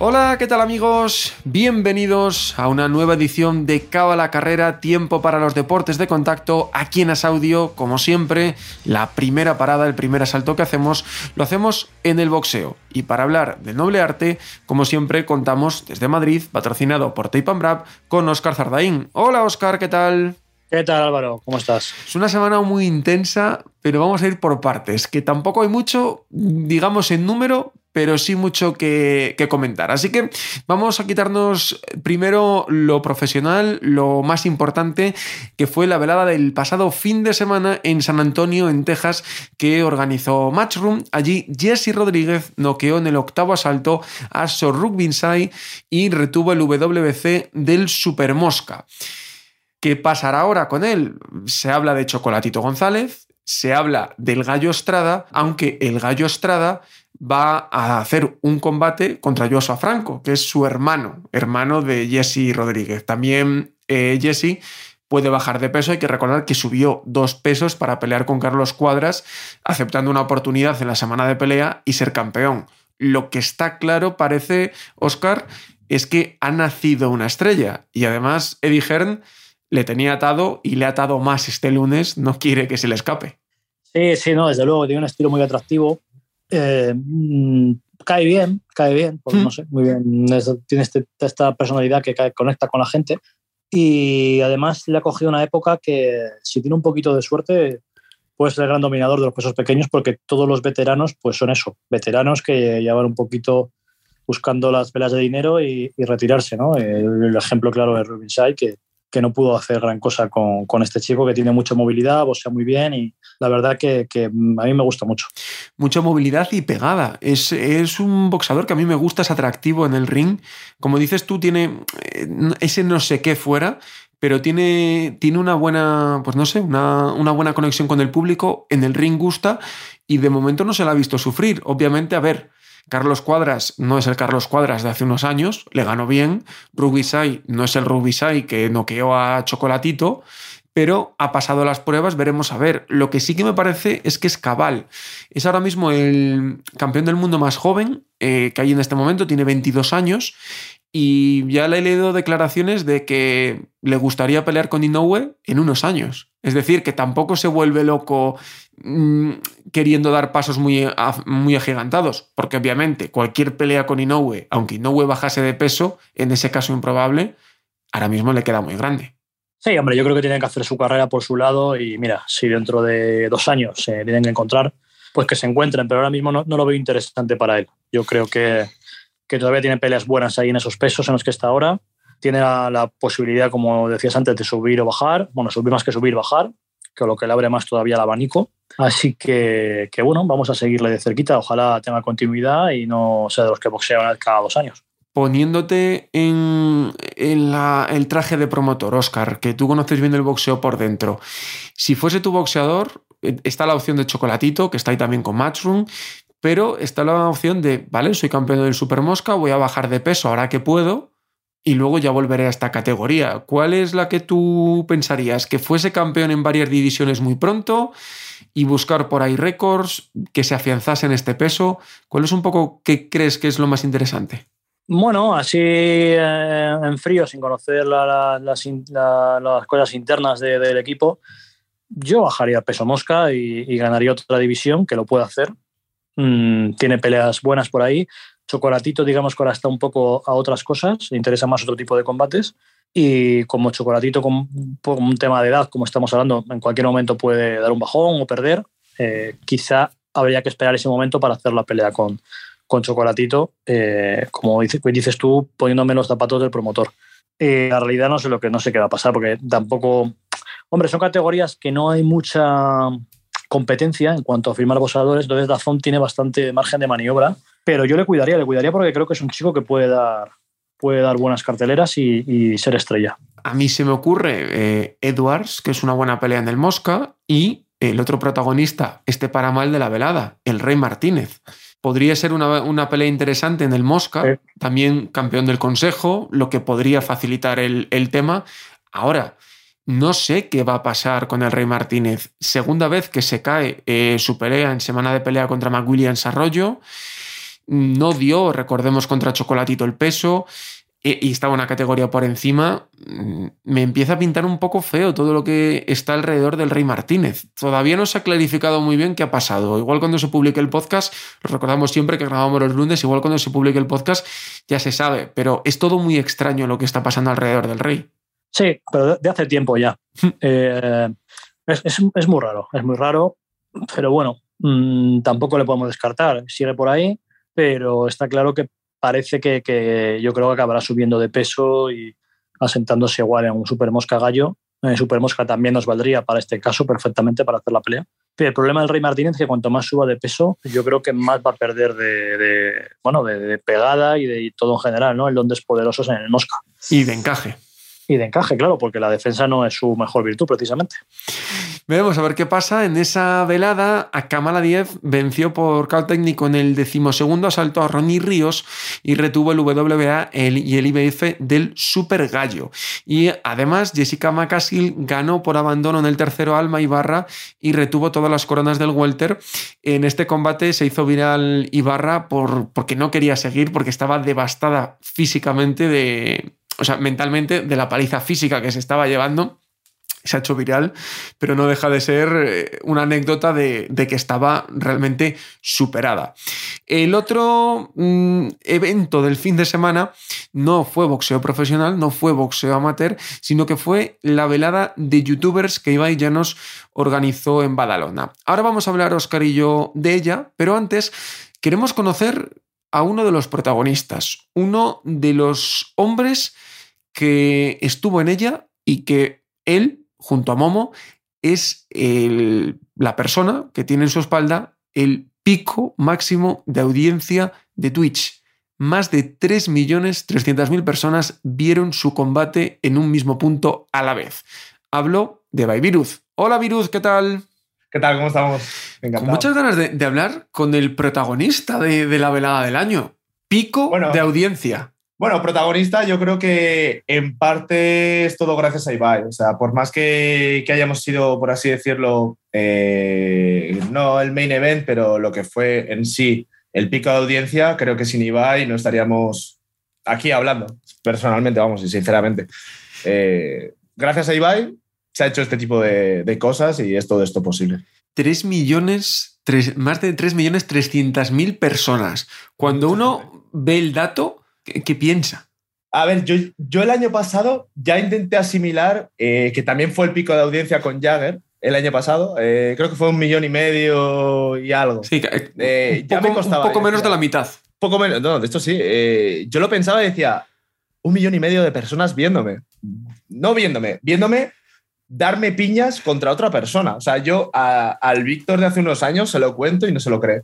Hola, ¿qué tal amigos? Bienvenidos a una nueva edición de Cabo a la Carrera, tiempo para los deportes de contacto, aquí en Asaudio, como siempre, la primera parada, el primer asalto que hacemos, lo hacemos en el boxeo. Y para hablar del noble arte, como siempre, contamos desde Madrid, patrocinado por Tape and Brab, con Oscar Zardaín. Hola Oscar, ¿qué tal? ¿Qué tal Álvaro? ¿Cómo estás? Es una semana muy intensa, pero vamos a ir por partes, que tampoco hay mucho, digamos, en número, pero sí mucho que, comentar. Así que vamos a quitarnos primero lo profesional, lo más importante, que fue la velada del pasado fin de semana en San Antonio, en Texas, que organizó Matchroom. Allí Jesse Rodríguez noqueó en el octavo asalto a Sor Rugbinsai y retuvo el WBC del Super Mosca. ¿Qué pasará ahora con él? Se habla de Chocolatito González, se habla del Gallo Estrada, aunque el Gallo Estrada va a hacer un combate contra Joshua Franco, que es su hermano, hermano de Jesse Rodríguez. También eh, Jesse puede bajar de peso. Hay que recordar que subió dos pesos para pelear con Carlos Cuadras, aceptando una oportunidad en la semana de pelea y ser campeón. Lo que está claro, parece, Oscar, es que ha nacido una estrella. Y además, Eddie Hearn le tenía atado y le ha atado más este lunes, no quiere que se le escape. Sí, sí, no, desde luego, tiene un estilo muy atractivo. Eh, mmm, cae bien, cae bien, mm. no sé, muy bien. tiene este, esta personalidad que cae, conecta con la gente. Y además le ha cogido una época que, si tiene un poquito de suerte, puede ser el gran dominador de los pesos pequeños, porque todos los veteranos, pues son eso, veteranos que llevan un poquito buscando las pelas de dinero y, y retirarse, ¿no? El, el, ejemplo claro es Rubin Shai, que, que no pudo hacer gran cosa con, con, este chico que tiene mucha movilidad, boxea muy bien y la verdad que, a mí me gusta mucho. Mucha movilidad y pegada. Es, es, un boxador que a mí me gusta, es atractivo en el ring. Como dices tú, tiene eh, ese no sé qué fuera, pero tiene, tiene una buena, pues no sé, una, una buena conexión con el público, en el ring gusta y de momento no se la ha visto sufrir. Obviamente, a ver, Carlos Cuadras no es el Carlos Cuadras de hace unos años, le ganó bien. Rubisai no es el Rubisai que noqueó a Chocolatito, pero ha pasado las pruebas, veremos a ver. Lo que sí que me parece es que es cabal. Es ahora mismo el campeón del mundo más joven eh, que hay en este momento, tiene 22 años. Y ya le he leído declaraciones de que le gustaría pelear con Inoue en unos años. Es decir, que tampoco se vuelve loco queriendo dar pasos muy, muy agigantados, porque obviamente cualquier pelea con Inoue, aunque Inoue bajase de peso, en ese caso improbable, ahora mismo le queda muy grande. Sí, hombre, yo creo que tienen que hacer su carrera por su lado y mira, si dentro de dos años se tienen que encontrar, pues que se encuentren, pero ahora mismo no, lo veo interesante para él. Yo creo que, que todavía tiene peleas buenas ahí en esos pesos en los que está ahora tiene la, la, posibilidad, como decías antes, de subir o bajar. Bueno, subir más que subir, bajar, que lo que le abre más todavía el abanico. Así que, que, bueno, vamos a seguirle de cerquita. Ojalá tenga continuidad y no sea de los que boxean cada dos años. Poniéndote en, en la, el traje de promotor, Oscar, que tú conoces bien el boxeo por dentro. Si fuese tu boxeador, está la opción de Chocolatito, que está ahí también con Matchroom, pero está la opción de, vale, soy campeón del Super Mosca, voy a bajar de peso ahora que puedo, y luego ya volveré a esta categoría. ¿Cuál es la que tú pensarías? ¿Que fuese campeón en varias divisiones muy pronto y buscar por ahí récords, que se afianzase en este peso? ¿Cuál es un poco qué crees que es lo más interesante? Bueno, así eh, en frío, sin conocer la, la, las, la, las, cosas internas de, del equipo, yo bajaría peso mosca y, ganaría otra división, que lo puede hacer. Mm, tiene peleas buenas por ahí. Chocolatito, digamos que ahora está un poco a otras cosas, le interesa más otro tipo de combates. Y como Chocolatito, con, por un tema de edad, como estamos hablando, en cualquier momento puede dar un bajón o perder, eh, quizá habría que esperar ese momento para hacer la pelea con, con Chocolatito, eh, como dices, dices, tú, poniéndome los zapatos del promotor. Eh, la realidad no sé lo que no sé qué va a pasar, porque tampoco. Hombre, son categorías que no hay mucha competencia en cuanto a firmar boxeadores, entonces Dazón tiene bastante margen de maniobra, pero yo le cuidaría, le cuidaría porque creo que es un chico que puede dar, puede dar buenas carteleras y, ser estrella. A mí se me ocurre eh, Edwards, que es una buena pelea en el Mosca, y el otro protagonista, este para mal de la velada, el Rey Martínez. Podría ser una, pelea interesante en el Mosca, también campeón del Consejo, lo que podría facilitar el, el tema. Ahora, no sé qué va a pasar con el Rey Martínez. Segunda vez que se cae eh, su pelea en semana de pelea contra McWilliams Arroyo. No dio, recordemos, contra Chocolatito el peso e, y estaba una categoría por encima, mm, me empieza a pintar un poco feo todo lo que está alrededor del Rey Martínez. Todavía no se ha clarificado muy bien qué ha pasado. Igual cuando se publique el podcast, recordamos siempre que grabamos los lunes, igual cuando se publique el podcast ya se sabe, pero es todo muy extraño lo que está pasando alrededor del Rey. Sí, pero de hace tiempo ya. Eh, es, muy raro, es muy raro, pero bueno, mm, tampoco le podemos descartar. Sigue por ahí, pero está claro que parece que, yo creo que acabará subiendo de peso y asentándose igual en un Super Mosca Gallo. En Super Mosca también nos valdría para este caso perfectamente para hacer la pelea. Pero el problema del Rey Martínez es que cuanto más suba de peso, yo creo que más va a perder de, bueno, de, pegada y de todo en general, ¿no? El donde es poderoso en el Mosca. Y de encaje y de encaje, claro, porque la defensa no es su mejor virtud precisamente. Veremos a ver qué pasa. En esa velada, a Kamala Diez venció por cao técnico en el decimosegundo asalto a Ronnie Ríos y retuvo el WBA y el IBF del Super Gallo. Y además, Jessica McCaskill ganó por abandono en el tercero Alma Ibarra y retuvo todas las coronas del Welter. En este combate se hizo viral Ibarra por, porque no quería seguir, porque estaba devastada físicamente de, o sea, mentalmente de la paliza física que se estaba llevando. Se ha hecho viral, pero no deja de ser eh, una anécdota de, que estaba realmente superada. El otro mm, evento del fin de semana no fue boxeo profesional, no fue boxeo amateur, sino que fue la velada de youtubers que Ibai nos organizó en Badalona. Ahora vamos a hablar, Oscar y yo, de ella, pero antes queremos conocer a uno de los protagonistas, uno de los hombres que estuvo en ella y que él, junto a Momo, es la persona que tiene en su espalda el pico máximo de audiencia de Twitch. Más de 3.300.000 personas vieron su combate en un mismo punto a la vez. Hablo de Viruz. Hola Viruz, ¿qué tal? ¿Qué tal? ¿Cómo estamos? Con muchas ganas de, hablar con el protagonista de, la velada del año. Pico de audiencia. Bueno, protagonista, yo creo que en parte es todo gracias a Ibai. O sea, por más que, hayamos sido, por así decirlo, eh, no el main event, pero lo que fue en sí el pico de audiencia, creo que sin Ibai no estaríamos aquí hablando, personalmente, vamos, y sinceramente. Eh, gracias a Ibai se ha hecho este tipo de, cosas y es todo esto posible. 3 millones, más de 3 millones 300 mil personas. Cuando uno ve el dato ¿Qué, piensa? A ver, yo, yo, el año pasado ya intenté asimilar, eh, que también fue el pico de audiencia con Jagger, el año pasado. Eh, creo que fue un millón y medio y algo. Sí, eh, ya me costaba. Un poco menos de la mitad. Poco menos, no, de esto sí. yo lo pensaba y decía, un millón y medio de personas viéndome. No viéndome, viéndome darme piñas contra otra persona. O sea, yo al Víctor de hace unos años se lo cuento y no se lo cree.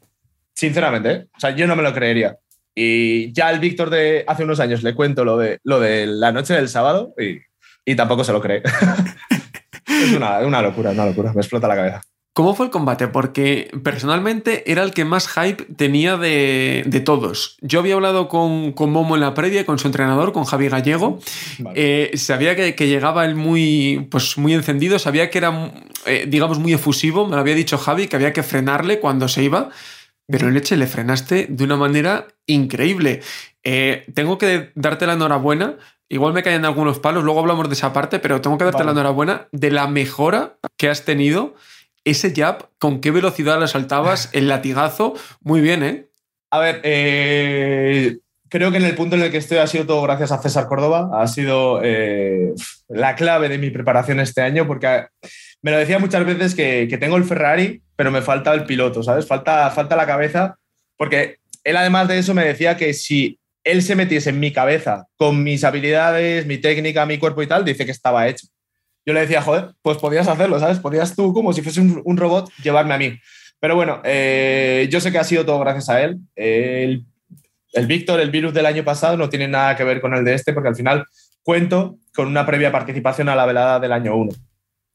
Sinceramente, O sea, yo no me lo creería. Y ya al Víctor de hace unos años le cuento lo de, lo de la noche del sábado y, y tampoco se lo cree. es una, una, locura, una locura. Me explota la cabeza. ¿Cómo fue el combate? Porque personalmente era el que más hype tenía de, de todos. Yo había hablado con, con, Momo en la previa, con su entrenador, con Javi Gallego. Eh, sabía que, que, llegaba él muy, pues muy encendido, sabía que era, eh, digamos, muy efusivo. Me lo había dicho Javi, que había que frenarle cuando se iba. Pero leche, le frenaste de una manera increíble. Eh, tengo que darte la enhorabuena. Igual me caen algunos palos, luego hablamos de esa parte, pero tengo que darte la enhorabuena de la mejora que has tenido. Ese jab, con qué velocidad le saltabas, el latigazo, muy bien, ¿eh? A ver, eh, creo que en el punto en el que estoy ha sido todo gracias a César Córdoba. Ha sido eh, la clave de mi preparación este año, porque me lo decía muchas veces que, que tengo el Ferrari, pero me falta el piloto, ¿sabes? Falta, falta la cabeza, porque él además de eso me decía que si él se metiese en mi cabeza con mis habilidades, mi técnica, mi cuerpo y tal, dice que estaba hecho. yo le decía, joder, pues podías hacerlo, ¿sabes? Podías tú, como si fuese un, robot, llevarme a mí. Pero bueno, eh, yo sé que ha sido todo gracias a él. el, el Víctor, el virus del año pasado, no tiene nada que ver con el de este, porque al final cuento con una previa participación a la velada del año 1.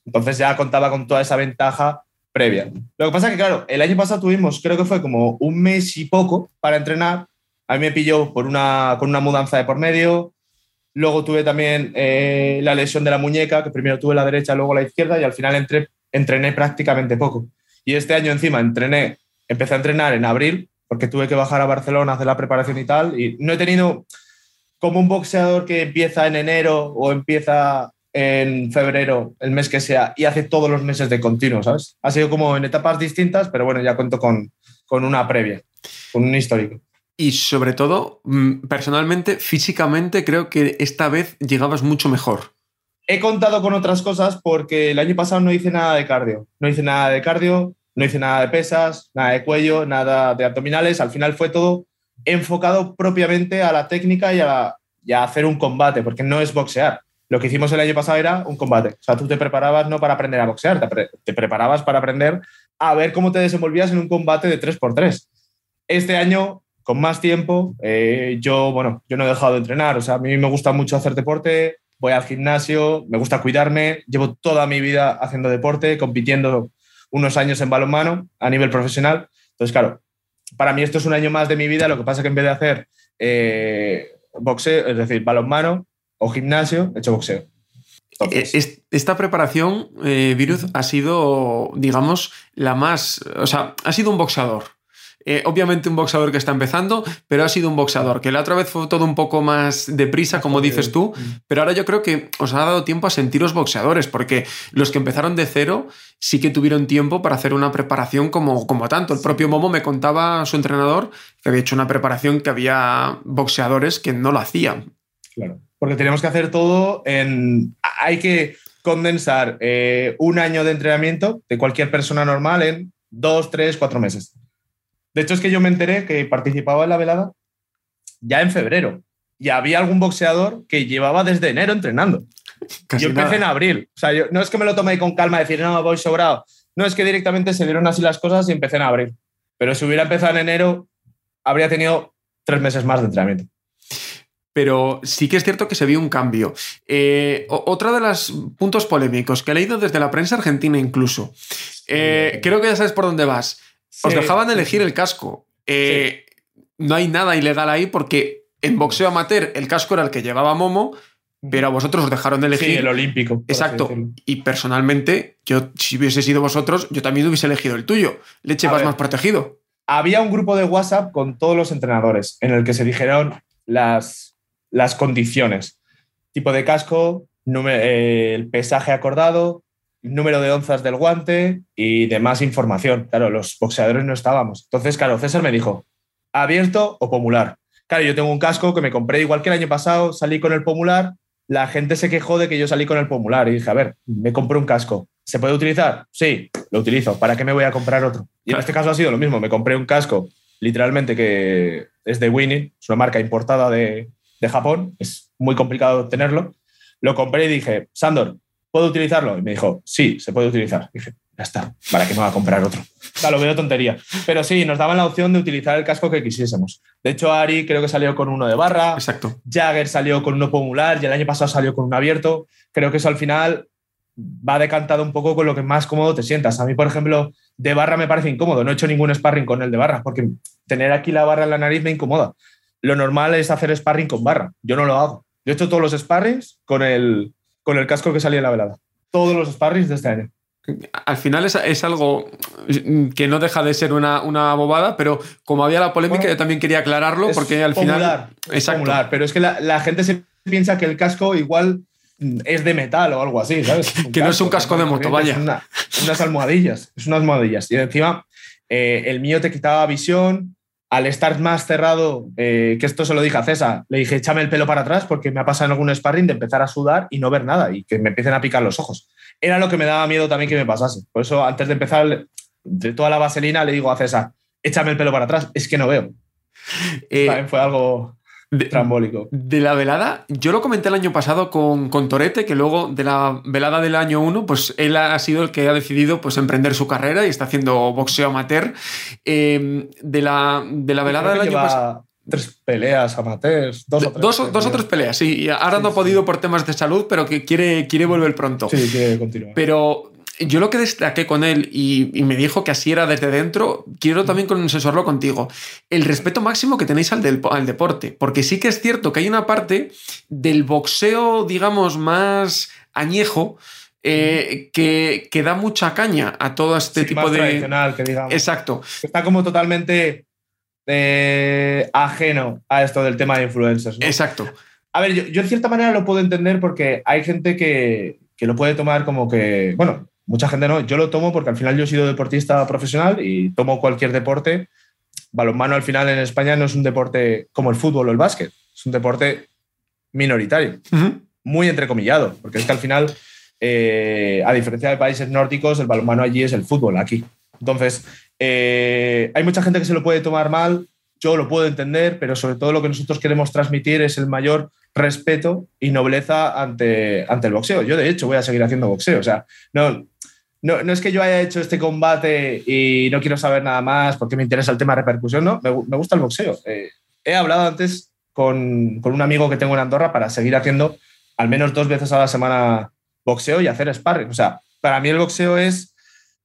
Entonces ya contaba con toda esa ventaja previa. Lo que pasa es que, claro, el año pasado tuvimos, creo que fue como un mes y poco para entrenar. A mí me pilló por una, con una mudanza de por medio. Luego tuve también eh, la lesión de la muñeca, que primero tuve la derecha, luego la izquierda, y al final entrené prácticamente poco. Y este año encima entrené, empecé a entrenar en abril, porque tuve que bajar a Barcelona a hacer la preparación y tal, y no he tenido como un boxeador que empieza en enero o empieza en febrero, el mes que sea, y hace todos los meses de continuo, ¿sabes? Ha sido como en etapas distintas, pero bueno, ya cuento con, con una previa, con un histórico. Y sobre todo, mm, personalmente, físicamente, creo que esta vez llegabas mucho mejor. He contado con otras cosas porque el año pasado no hice nada de cardio. No hice nada de cardio, no hice nada de pesas, nada de cuello, nada de abdominales. Al final fue todo enfocado propiamente a la técnica y a, hacer un combate, porque no es boxear. Lo que hicimos el año pasado era un combate. O sea, tú te preparabas no para aprender a boxear, te, preparabas para aprender a ver cómo te desenvolvías en un combate de 3x3. Este año, con más tiempo, eh, yo, bueno, yo no he dejado de entrenar. O sea, a mí me gusta mucho hacer deporte, voy al gimnasio, me gusta cuidarme, llevo toda mi vida haciendo deporte, compitiendo unos años en balonmano a nivel profesional. Entonces, claro, para mí esto es un año más de mi vida, lo que pasa que en vez de hacer eh, boxeo, es decir, balonmano o gimnasio, he hecho boxeo. Esta preparación, eh, Virus, ha sido, digamos, la más. O sea, ha sido un boxeador. Eh, obviamente un boxeador que está empezando, pero ha sido un boxeador, que la otra vez fue todo un poco más deprisa, como dices tú, mm. pero ahora yo creo que os ha dado tiempo a sentiros boxeadores, porque los que empezaron de cero sí que tuvieron tiempo para hacer una preparación como, como tanto. El propio Momo me contaba su entrenador que había hecho una preparación que había boxeadores que no lo hacían. Claro, porque tenemos que hacer todo en... Hay que condensar eh, un año de entrenamiento de cualquier persona normal en dos, tres, cuatro meses. De hecho, es que yo me enteré que participaba en la velada ya en febrero. Y había algún boxeador que llevaba desde enero entrenando. yo empecé en abril. O sea, yo, no es que me lo tomé con calma, decir, no, voy sobrado. No, es que directamente se dieron así las cosas y empecé en abril. Pero si hubiera empezado en enero, habría tenido tres meses más de entrenamiento. Pero sí que es cierto que se vio un cambio. Eh, otra de los puntos polémicos que he leído desde la prensa argentina incluso. Eh, creo que ya sabes por dónde vas. Os dejaban elegir el casco. Eh, no hay nada ilegal ahí porque en boxeo amateur el casco era el que llevaba Momo, pero a vosotros os dejaron elegir. Sí, el olímpico. Exacto. Y personalmente, yo, si hubiese sido vosotros, yo también hubiese elegido el tuyo. Leche vas más protegido. Había un grupo de WhatsApp con todos los entrenadores en el que se dijeron las, las condiciones. Tipo de casco, eh, el pesaje acordado, número de onzas del guante y demás información. Claro, los boxeadores no estábamos. Entonces, claro, César me dijo, ¿abierto o pomular? Claro, yo tengo un casco que me compré igual que el año pasado, salí con el pomular, la gente se quejó de que yo salí con el pomular y dije, a ver, me compré un casco. ¿Se puede utilizar? Sí, lo utilizo. ¿Para qué me voy a comprar otro? Y en este caso ha sido lo mismo. Me compré un casco, literalmente, que es de Winnie, es una marca importada de, de Japón. Es muy complicado tenerlo. Lo compré y dije, Sandor, ¿puedo utilizarlo? Y me dijo, sí, se puede utilizar. dije, ya está, ¿para qué me va a comprar otro? O sea, lo veo tontería. Pero sí, nos daban la opción de utilizar el casco que quisiésemos. De hecho, Ari creo que salió con uno de barra. Exacto. Jagger salió con uno pomular y el año pasado salió con un abierto. Creo que eso al final va decantado un poco con lo que más cómodo te sientas. A mí, por ejemplo, de barra me parece incómodo. No he hecho ningún sparring con el de barra porque tener aquí la barra en la nariz me incomoda. Lo normal es hacer sparring con barra. Yo no lo hago. Yo he hecho todos los sparrings con el, con el casco que salía en la velada. Todos los sparrings de este año. Al final es, algo que no deja de ser una, bobada, pero como había la polémica, yo también quería aclararlo porque al final. Es exacto. pero es que la, gente se piensa que el casco igual es de metal o algo así, ¿sabes? que no es un casco de moto, vaya. unas almohadillas, es unas almohadillas. Y encima, eh, el mío te quitaba visión, al estar más cerrado, eh, que esto se lo dije a César, le dije, échame el pelo para atrás porque me ha pasado en algún sparring de empezar a sudar y no ver nada y que me empiecen a picar los ojos. Era lo que me daba miedo también que me pasase. Por eso, antes de empezar, de toda la vaselina, le digo a César, échame el pelo para atrás, es que no veo. Eh, fue algo... De, trambólico. de la velada, yo lo comenté el año pasado con, con Torete, que luego de la velada del año 1, pues él ha sido el que ha decidido pues, emprender su carrera y está haciendo boxeo amateur. Eh, de, la, de la velada del año pasado. Tres peleas amateurs, dos o tres. Dos, creo dos o tres peleas, sí. Ahora Sí, no ha sí. podido por temas de salud, pero que quiere, quiere volver pronto. Sí, que continúa. Pero yo lo que destaqué con él y, y me dijo que así era desde dentro, quiero también consensuarlo contigo. El respeto máximo que tenéis al, del- al deporte. Porque sí que es cierto que hay una parte del boxeo, digamos, más añejo. eh, que, que da mucha caña a todo este Sí, tipo más de. tradicional, que digamos. Exacto. Está como totalmente eh, ajeno a esto del tema de influencers. ¿no? Exacto. A ver, yo, yo en cierta manera lo puedo entender porque hay gente que, que lo puede tomar como que, bueno, mucha gente no, yo lo tomo porque al final yo he sido deportista profesional y tomo cualquier deporte. Balonmano al final en España no es un deporte como el fútbol o el básquet, es un deporte minoritario, muy entrecomillado, porque es que al final, eh, a diferencia de países nórdicos, el balonmano allí es el fútbol, aquí. Entonces, eh, hay mucha gente que se lo puede tomar mal, yo lo puedo entender, pero sobre todo lo que nosotros queremos transmitir es el mayor respeto y nobleza ante, ante el boxeo. Yo, de hecho, voy a seguir haciendo boxeo. O sea, no, no, no es que yo haya hecho este combate y no quiero saber nada más porque me interesa el tema de repercusión, no, me, gu- me gusta el boxeo. Eh, he hablado antes con, con un amigo que tengo en Andorra para seguir haciendo al menos dos veces a la semana boxeo y hacer sparring. O sea, para mí el boxeo es,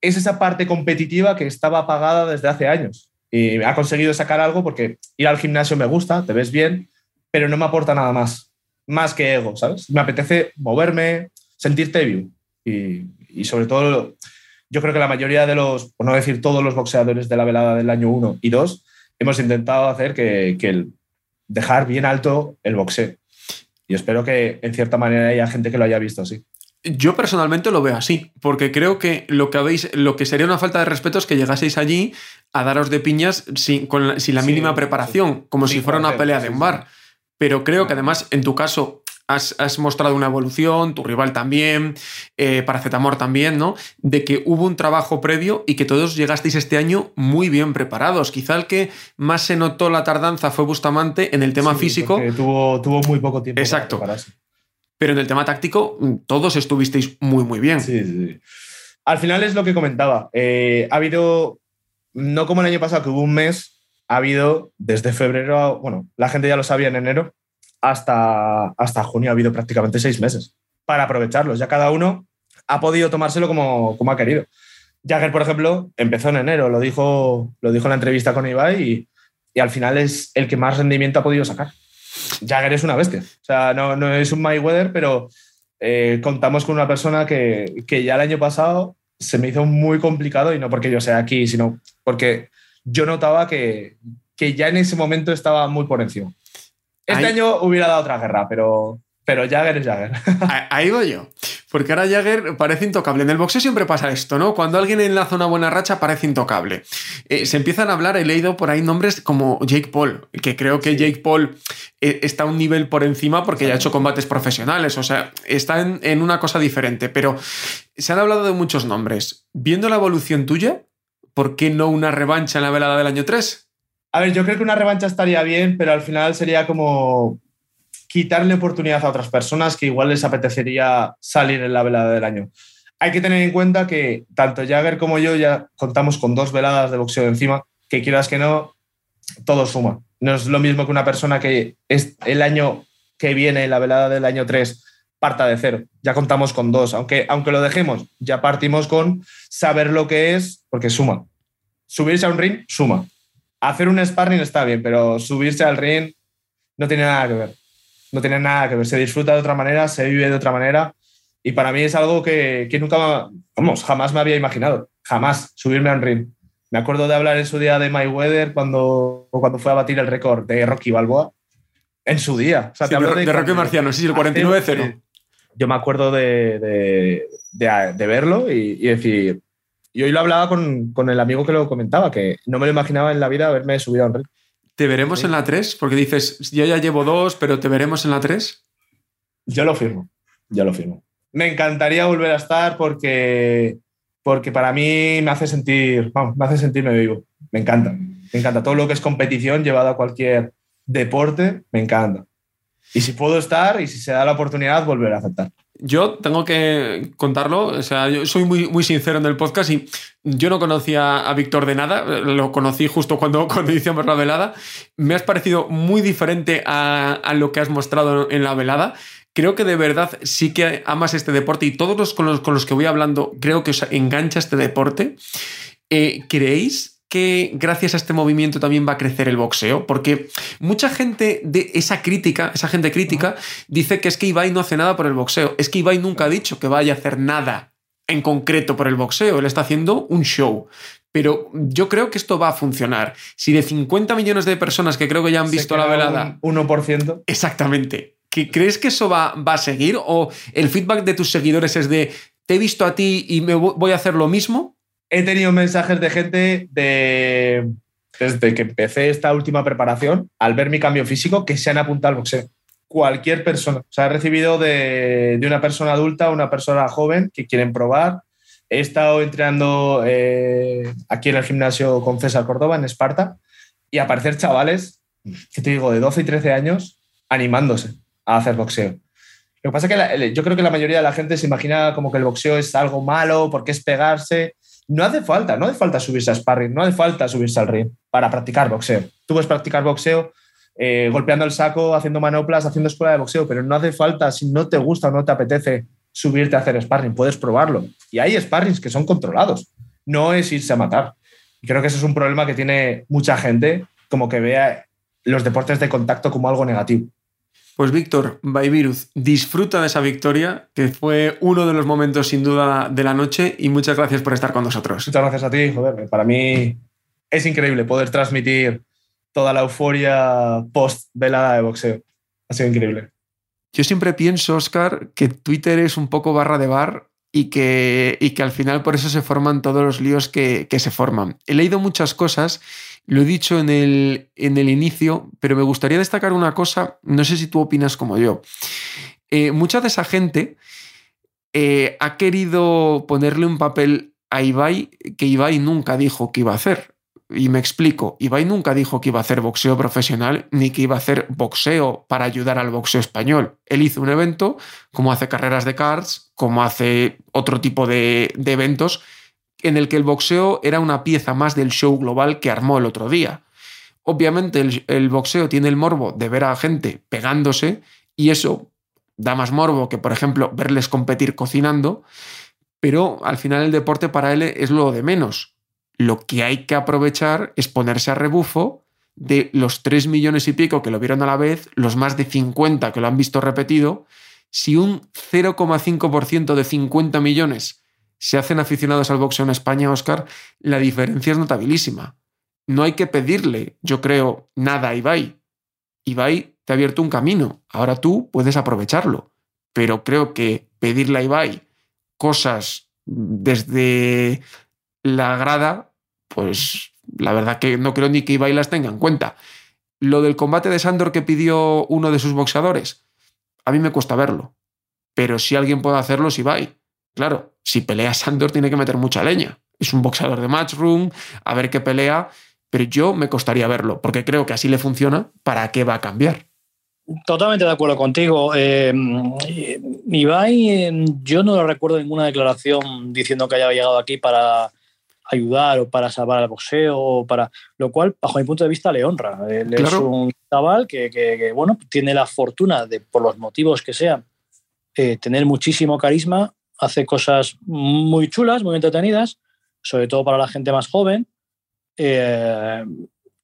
es esa parte competitiva que estaba apagada desde hace años. Y ha conseguido sacar algo porque ir al gimnasio me gusta, te ves bien, pero no me aporta nada más. Más que ego, ¿sabes? Me apetece moverme, sentirte vivo. Y, y sobre todo, yo creo que la mayoría de los, por no decir todos los boxeadores de la velada del año 1 y 2, hemos intentado hacer que, que el, dejar bien alto el boxeo. Y espero que en cierta manera haya gente que lo haya visto así. Yo personalmente lo veo así, porque creo que lo que habéis, lo que sería una falta de respeto es que llegaseis allí a daros de piñas sin, con la, sin la Sí, mínima preparación, como si fuera una pelea de un bar. Pero creo que además, en tu caso, has, has mostrado una evolución, tu rival también, eh, Paracetamor también, ¿no? De que hubo un trabajo previo y que todos llegasteis este año muy bien preparados. Quizá el que más se notó la tardanza fue Bustamante en el tema Sí, físico, Tuvo, tuvo muy poco tiempo. para Exacto. prepararse. pero en el tema táctico mm, todos estuvisteis muy, muy bien. Sí, sí, sí. Al final es lo que comentaba. Eh, ha habido, no como el año pasado, que hubo un mes, ha habido desde febrero, a- bueno, la gente ya lo sabía en enero, hasta, hasta junio ha habido prácticamente seis meses para aprovecharlos. Ya cada uno ha podido tomárselo como, como ha querido. Jagger, por ejemplo, empezó en enero, lo dijo, lo dijo en la entrevista con Ibai y, al final es el que más rendimiento ha podido sacar. Jagger es una bestia. O sea, no, no es un Mayweather, pero eh, contamos con una persona que, que ya el año pasado se me hizo muy complicado y no porque yo sea aquí, sino porque yo notaba que, que ya en ese momento estaba muy por encima. Este Ahí- año hubiera dado otra guerra, pero, pero Jagger es Jagger. Ahí voy yo. Porque ahora Jagger parece intocable. En el boxeo siempre pasa esto, ¿no? Cuando alguien enlaza una buena racha parece intocable. Eh, se empiezan a hablar, he leído por ahí nombres como Jake Paul, que creo que Jake Paul eh, está un nivel por encima porque ya ha hecho combates profesionales, o sea, está en, en una cosa diferente. Pero se han hablado de muchos nombres. Viendo la evolución tuya, ¿por qué no una revancha en la velada del año 3? A ver, yo creo que una revancha estaría bien, pero al final sería como quitarle oportunidad a otras personas que igual les apetecería salir en la velada del año. Hay que tener en cuenta que tanto Jagger como yo ya contamos con dos veladas de boxeo encima, que quieras que no, todo suma. No es lo mismo que una persona que es el año que viene, la velada del año 3, parta de cero. Ya contamos con dos, aunque, aunque lo dejemos, ya partimos con saber lo que es, porque suma. Subirse a un ring, suma hacer un sparring está bien, pero subirse al ring no tiene nada que ver. No tiene nada que ver. Se disfruta de otra manera, se vive de otra manera. Y para mí es algo que, que nunca, vamos, jamás me había imaginado. Jamás subirme a un ring. Me acuerdo de hablar en su día de Mayweather cuando, cuando fue a batir el récord de Rocky Balboa. En su día. O sea, Sí, te hablo de, de Rocky Marciano, sí, el hace- 49-0. Yo me acuerdo de, de- de- de verlo y, y decir. Y hoy lo hablaba con, con el amigo que lo comentaba, que no me lo imaginaba en la vida haberme subido a un ring. ¿Te veremos en la 3? Porque dices, yo ya llevo dos, pero ¿te veremos en la 3? Yo lo firmo, yo lo firmo. Me encantaría volver a estar porque, porque para mí me hace sentir, vamos, me hace sentirme vivo. Me encanta, me encanta todo lo que es competición llevado a cualquier deporte, me encanta. Y si puedo estar y si se da la oportunidad, volver a aceptar. Yo tengo que contarlo, o sea, yo soy muy, muy sincero en el podcast y yo no conocía a Víctor de nada, lo conocí justo cuando, hicimos la velada. Me has parecido muy diferente a, a lo que has mostrado en la velada. Creo que de verdad sí que amas este deporte y todos los con los, con los que voy hablando creo que os engancha este deporte. Eh, ¿Creéis que gracias a este movimiento también va a crecer el boxeo, porque mucha gente de esa crítica, esa gente crítica, dice que es que Ibai no hace nada por el boxeo. Es que Ibai nunca ha dicho que vaya a hacer nada en concreto por el boxeo, él está haciendo un show. Pero yo creo que esto va a funcionar. Si de 50 millones de personas que creo que ya han visto la velada, un 1%. exactamente, ¿que ¿crees que eso va, va a seguir? ¿O el feedback de tus seguidores es de, te he visto a ti y me vo- voy a hacer lo mismo? He tenido mensajes de gente de desde que empecé esta última preparación, al ver mi cambio físico, que se han apuntado al boxeo. Cualquier persona. O sea, he recibido de, de una persona adulta, una persona joven que quieren probar. He estado entrenando eh, aquí en el gimnasio con César Córdoba, en Esparta, y aparecer chavales, que te digo, de 12 y 13 años, animándose a hacer boxeo. Lo que pasa es que la- yo creo que la mayoría de la gente se imagina como que el boxeo es algo malo, porque es pegarse. No hace falta, no hace falta subirse a sparring, no hace falta subirse al ring para practicar boxeo. Tú puedes practicar boxeo eh, golpeando el saco, haciendo manoplas, haciendo escuela de boxeo, pero no hace falta, si no te gusta o no te apetece subirte a hacer sparring, puedes probarlo. Y hay sparrings que son controlados, no es irse a matar. Y creo que ese es un problema que tiene mucha gente, como que vea los deportes de contacto como algo negativo. Pues Víctor, Baiviruz, disfruta de esa victoria, que fue uno de los momentos sin duda de la noche, y muchas gracias por estar con nosotros. Muchas gracias a ti, joder. Para mí es increíble poder transmitir toda la euforia post velada de boxeo. Ha sido increíble. Yo siempre pienso, Oscar, que Twitter es un poco barra de bar y que, y que al final por eso se forman todos los líos que, que se forman. He leído muchas cosas, lo he dicho en el, en el inicio, pero me gustaría destacar una cosa, no sé si tú opinas como yo. Eh, mucha de esa gente eh, ha querido ponerle un papel a Ibai que Ibai nunca dijo que iba a hacer. Y me explico, Ibai nunca dijo que iba a hacer boxeo profesional ni que iba a hacer boxeo para ayudar al boxeo español. Él hizo un evento, como hace carreras de cards, como hace otro tipo de, de eventos, en el que el boxeo era una pieza más del show global que armó el otro día. Obviamente el, boxeo tiene el morbo de ver a gente pegándose y eso da más morbo que, por ejemplo, verles competir cocinando, pero al final el deporte para él es lo de menos. Lo que hay que aprovechar es ponerse a rebufo de los 3 millones y pico que lo vieron a la vez, los más de 50 que lo han visto repetido, si un 0,5% de 50 millones se hacen aficionados al boxeo en España, Oscar, la diferencia es notabilísima. No hay que pedirle, yo creo, nada a Ibai. Ibai te ha abierto un camino, ahora tú puedes aprovecharlo. Pero creo que pedirle a Ibai cosas desde la grada, pues la verdad que no creo ni que Ibai las tenga en cuenta. Lo del combate de Sandor que pidió uno de sus boxeadores, a mí me cuesta verlo. Pero si alguien puede hacerlo es Ibai. Claro, si pelea Sandor tiene que meter mucha leña. Es un boxeador de matchroom, a ver qué pelea, pero yo me costaría verlo, porque creo que así le funciona, ¿para qué va a cambiar? Totalmente de acuerdo contigo. Eh, Ibai, yo no recuerdo ninguna declaración diciendo que haya llegado aquí para ayudar o para salvar al boxeo, o para lo cual, bajo mi punto de vista, le honra. Él es un chaval que, que- que, bueno, tiene la fortuna de, por los motivos que sean, eh, tener muchísimo carisma, hace cosas muy chulas, muy entretenidas, sobre todo para la gente más joven. Eh,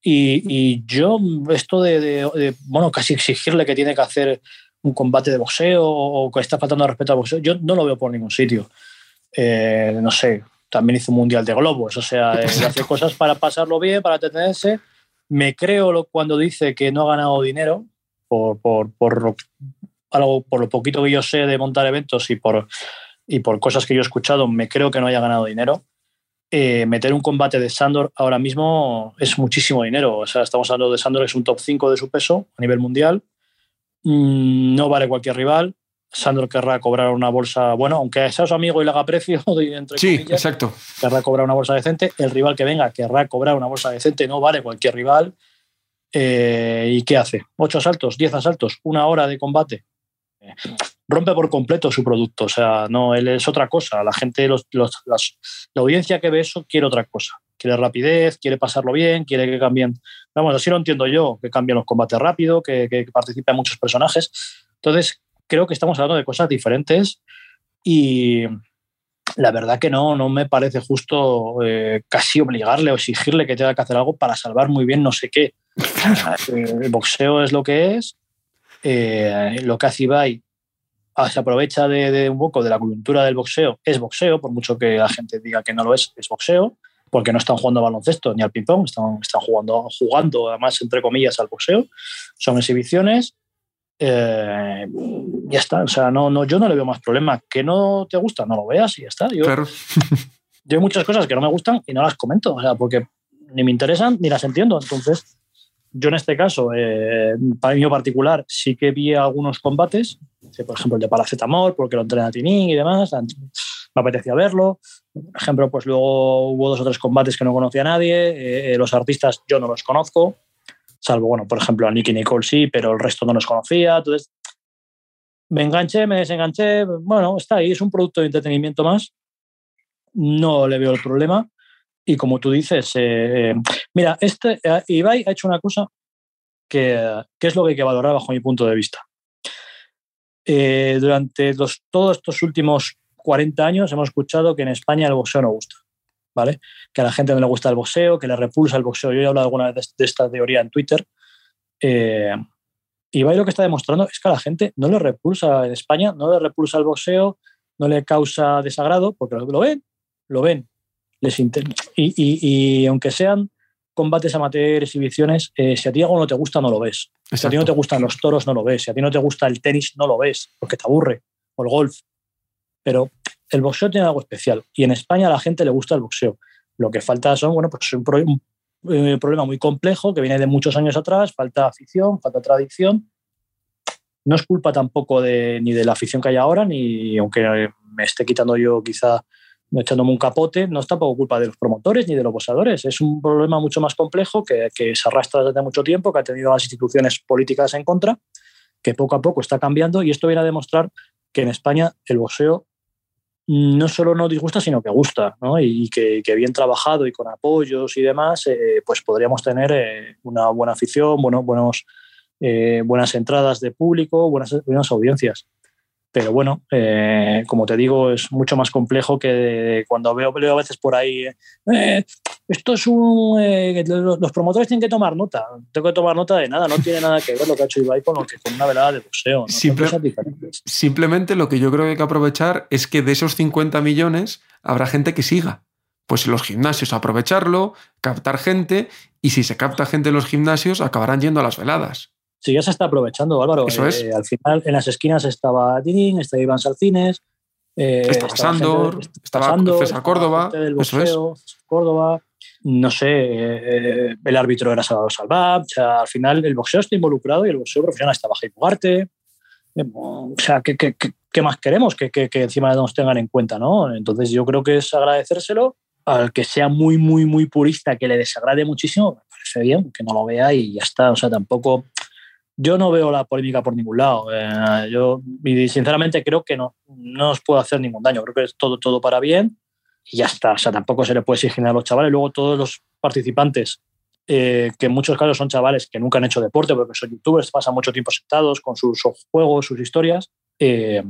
y, y yo, esto de, de- de, bueno, casi exigirle que tiene que hacer un combate de boxeo o que está faltando al respeto al boxeo, yo no lo veo por ningún sitio. Eh, no sé, también hizo un mundial de globos, o sea, eh, hace cosas para pasarlo bien, para entretenerse. Me creo lo, cuando dice que no ha ganado dinero por, por, por, algo, por lo poquito que yo sé de montar eventos y por, y por cosas que yo he escuchado, me creo que no haya ganado dinero. Eh, meter un combate de Sandor ahora mismo es muchísimo dinero. O sea, estamos hablando de Sandor, que es un top 5 de su peso a nivel mundial. Mm, no vale cualquier rival. Sandor querrá cobrar una bolsa, bueno, aunque sea su amigo y le haga precio, entre Sí, comillas, exacto. querrá cobrar una bolsa decente. El rival que venga querrá cobrar una bolsa decente, no vale cualquier rival. Eh, ¿Y qué hace? ¿Ocho asaltos? ¿Diez asaltos? ¿Una hora de combate? Rompe por completo su producto. O sea, no, él es otra cosa. La gente, los, los, la audiencia que ve eso quiere otra cosa. Quiere rapidez, quiere pasarlo bien, quiere que cambien. Vamos, así lo entiendo yo, que cambien los combates rápido, que, que participen muchos personajes. Entonces, creo que estamos hablando de cosas diferentes y la verdad que no, no me parece justo eh, casi obligarle o exigirle que tenga que hacer algo para salvar muy bien no sé qué. El boxeo es lo que es. Eh, lo que hace Ibai ah, se aprovecha de, un poco de la coyuntura del boxeo. Es boxeo, por mucho que la gente diga que no lo es, es boxeo, porque no están jugando baloncesto ni al ping-pong, están, están jugando, jugando, además, entre comillas, al boxeo. Son exhibiciones. Eh, ya está, o sea, no, no, yo no le veo más problema. Que no te gusta, no lo veas y ya está. Yo, yo hay muchas cosas que no me gustan y no las comento, o sea, porque ni me interesan ni las entiendo. Entonces, yo en este caso, eh, para mí particular, sí que vi algunos combates, por ejemplo el de Paracetamol, porque lo entrena Tinín y demás, me apetecía verlo. Por ejemplo, pues luego hubo dos o tres combates que no conocía a nadie, eh, los artistas yo no los conozco, salvo, bueno, por ejemplo a Nicky Nicole sí, pero el resto no los conocía, entonces me enganché, me desenganché, bueno, está ahí, es un producto de entretenimiento más, no le veo el problema. Y como tú dices, eh, mira, este, eh, Ibai ha hecho una cosa que, es lo que hay que valorar bajo mi punto de vista. Eh, durante todos estos últimos 40 años hemos escuchado que en España el boxeo no gusta, ¿vale? Que a la gente no le gusta el boxeo, que le repulsa el boxeo. Yo he hablado alguna vez de, esta teoría en Twitter. Eh, Ibai lo que está demostrando es que a la gente no le repulsa en España, no le repulsa el boxeo, no le causa desagrado, porque lo ven, lo ven les y, y, aunque sean combates amateur, exhibiciones, eh, si a ti algo no te gusta, no lo ves. Si a ti no te gustan los toros, no lo ves. Si a ti no te gusta el tenis, no lo ves, porque te aburre. O el golf. Pero el boxeo tiene algo especial. Y en España a la gente le gusta el boxeo. Lo que falta son, bueno, pues un, un problema muy complejo que viene de muchos años atrás. Falta afición, falta tradición. No es culpa tampoco de, ni de la afición que hay ahora, ni aunque me esté quitando yo quizá echándome un capote, no es tampoco culpa de los promotores ni de los boxeadores. Es un problema mucho más complejo que, que, se arrastra desde mucho tiempo, que ha tenido las instituciones políticas en contra, que poco a poco está cambiando y esto viene a demostrar que en España el boxeo no solo no disgusta, sino que gusta, ¿no? y que, bien trabajado y con apoyos y demás, eh, pues podríamos tener eh, una buena afición, bueno, buenos, eh, buenas entradas de público, buenas, buenas audiencias. Pero bueno, eh, como te digo, es mucho más complejo que cuando veo, a veces por ahí, eh, esto es un... Eh, los promotores tienen que tomar nota. Tengo que tomar nota de nada, no tiene nada que ver lo que ha hecho Ibai con, lo que, con una velada de boxeo. simplemente lo que yo creo que hay que aprovechar es que de esos 50 millones habrá gente que siga. Pues los gimnasios aprovecharlo, captar gente, y si se capta gente en los gimnasios, acabarán yendo a las veladas. Sí, ya se está aprovechando, Álvaro. Eso es. Eh, al final, en las esquinas estaba Tinín, estaba Iván Salcines. Eh, estaba Sandor, estaba César Córdoba. eso es. Córdoba. No sé, eh, el árbitro era Salvador Salvab. O sea, al final, el boxeo está involucrado y el boxeo profesional estaba Jaime Ugarte. O sea, ¿qué, qué, qué más queremos que, que, que, encima nos tengan en cuenta? ¿no? Entonces, yo creo que es agradecérselo al que sea muy, muy, muy purista, que le desagrade muchísimo, me parece bien, que no lo vea y ya está. O sea, tampoco yo no veo la polémica por ningún lado. Eh, yo, y sinceramente, creo que no, no os puede hacer ningún daño. Creo que es todo, todo para bien y ya está. O sea, tampoco se le puede exigir a los chavales. Luego, todos los participantes, eh, que en muchos casos son chavales que nunca han hecho deporte porque son youtubers, pasan mucho tiempo sentados con sus juegos, sus historias. Eh,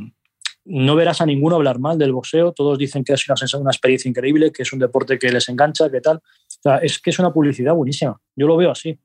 no verás a ninguno hablar mal del boxeo. Todos dicen que es una, una experiencia increíble, que es un deporte que les engancha, que tal. O sea, es que es una publicidad buenísima. Yo lo veo así.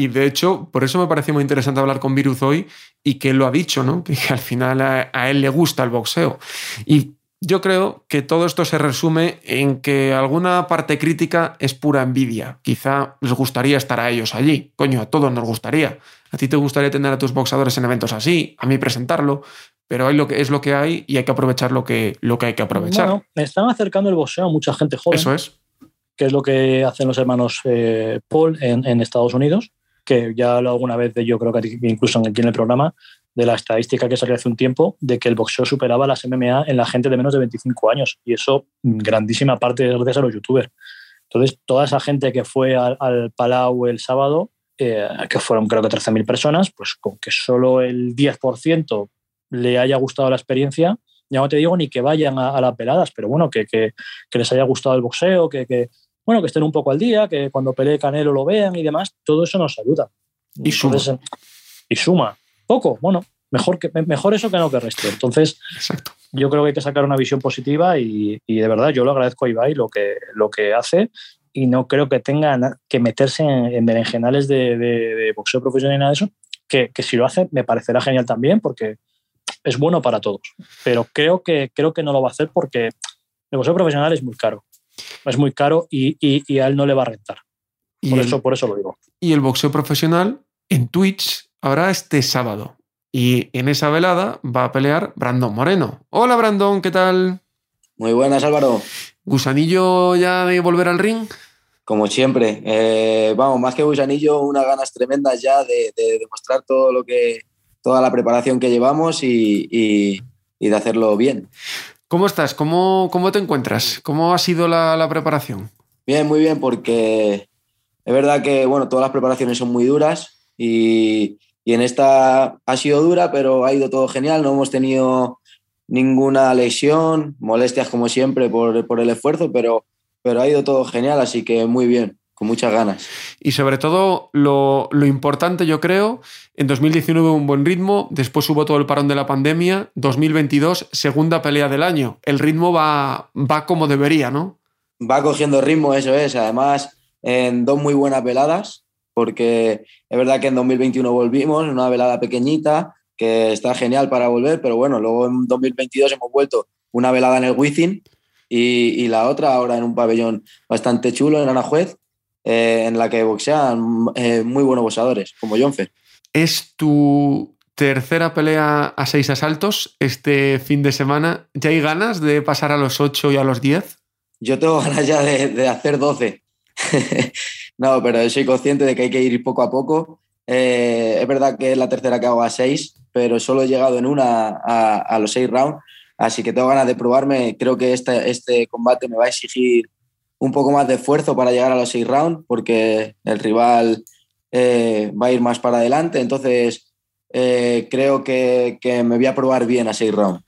Y de hecho, por eso me pareció muy interesante hablar con Viruz hoy y que él lo ha dicho, ¿no? Que al final a, él le gusta el boxeo. Y yo creo que todo esto se resume en que alguna parte crítica es pura envidia. Quizá les gustaría estar a ellos allí. Coño, a todos nos gustaría. A ti te gustaría tener a tus boxadores en eventos así, a mí presentarlo, pero hay lo que, es lo que hay y hay que aprovechar lo que, lo que hay que aprovechar. Bueno, me están acercando el boxeo a mucha gente joven. Eso es. Que es lo que hacen los hermanos eh, Paul en, en Estados Unidos que ya lo alguna vez de yo creo que incluso aquí en el programa, de la estadística que salió hace un tiempo de que el boxeo superaba las MMA en la gente de menos de 25 años. Y eso, grandísima parte gracias a los youtubers. Entonces, toda esa gente que fue al, Palau el sábado, eh, que fueron creo que 13.000 personas, pues con que solo el 10% le haya gustado la experiencia, ya no te digo ni que vayan a, las veladas, pero bueno, que, les haya gustado el boxeo, que, bueno, que estén un poco al día, que cuando pelee Canelo lo vean y demás, todo eso nos ayuda. Y suma. y suma. Poco, bueno, mejor, que, mejor eso que no que resto. Entonces, yo creo que hay que sacar una visión positiva y, y, de verdad yo lo agradezco a Ibai lo que, lo que hace y no creo que tenga que meterse en, berenjenales de, de, boxeo profesional y nada de eso, que, que si lo hace me parecerá genial también porque es bueno para todos. Pero creo que, creo que no lo va a hacer porque el boxeo profesional es muy caro. Es muy caro y, y, a él no le va a rentar. Por, eso, por eso lo digo. Y el boxeo profesional en Twitch habrá este sábado. Y en esa velada va a pelear Brandon Moreno. Hola Brandon, ¿qué tal? Muy buenas Álvaro. ¿Gusanillo ya de volver al ring? Como siempre. Eh, vamos, más que gusanillo, unas ganas tremendas ya de, de demostrar todo lo que, toda la preparación que llevamos y, de hacerlo bien. ¿Cómo estás? ¿Cómo, cómo te encuentras? ¿Cómo ha sido la, preparación? Bien, muy bien, porque es verdad que bueno, todas las preparaciones son muy duras y, en esta ha sido dura, pero ha ido todo genial. No hemos tenido ninguna lesión, molestias como siempre por, por el esfuerzo, pero, pero ha ido todo genial, así que muy bien con muchas ganas. Y sobre todo, lo, importante, yo creo, en 2019 un buen ritmo, después hubo todo el parón de la pandemia, 2022, segunda pelea del año. El ritmo va, va como debería, ¿no? Va cogiendo ritmo, eso es. Además, en dos muy buenas veladas, porque es verdad que en 2021 volvimos, una velada pequeñita, que está genial para volver, pero bueno, luego en 2022 hemos vuelto una velada en el Wizzing y, la otra ahora en un pabellón bastante chulo en Anajuez eh, en la que boxean eh, muy buenos boxeadores, como Jonfer. ¿Es tu tercera pelea a seis asaltos este fin de semana? ¿Ya hay ganas de pasar a los ocho y a los diez? Yo tengo ganas ya de, hacer doce. no, pero soy consciente de que hay que ir poco a poco. Eh, es verdad que es la tercera que hago a seis, pero solo he llegado en una a, los seis rounds, así que tengo ganas de probarme. Creo que este, este combate me va a exigir un poco más de esfuerzo para llegar a los seis rounds, porque el rival eh, va a ir más para adelante. Entonces, eh, creo que, me voy a probar bien a seis rounds.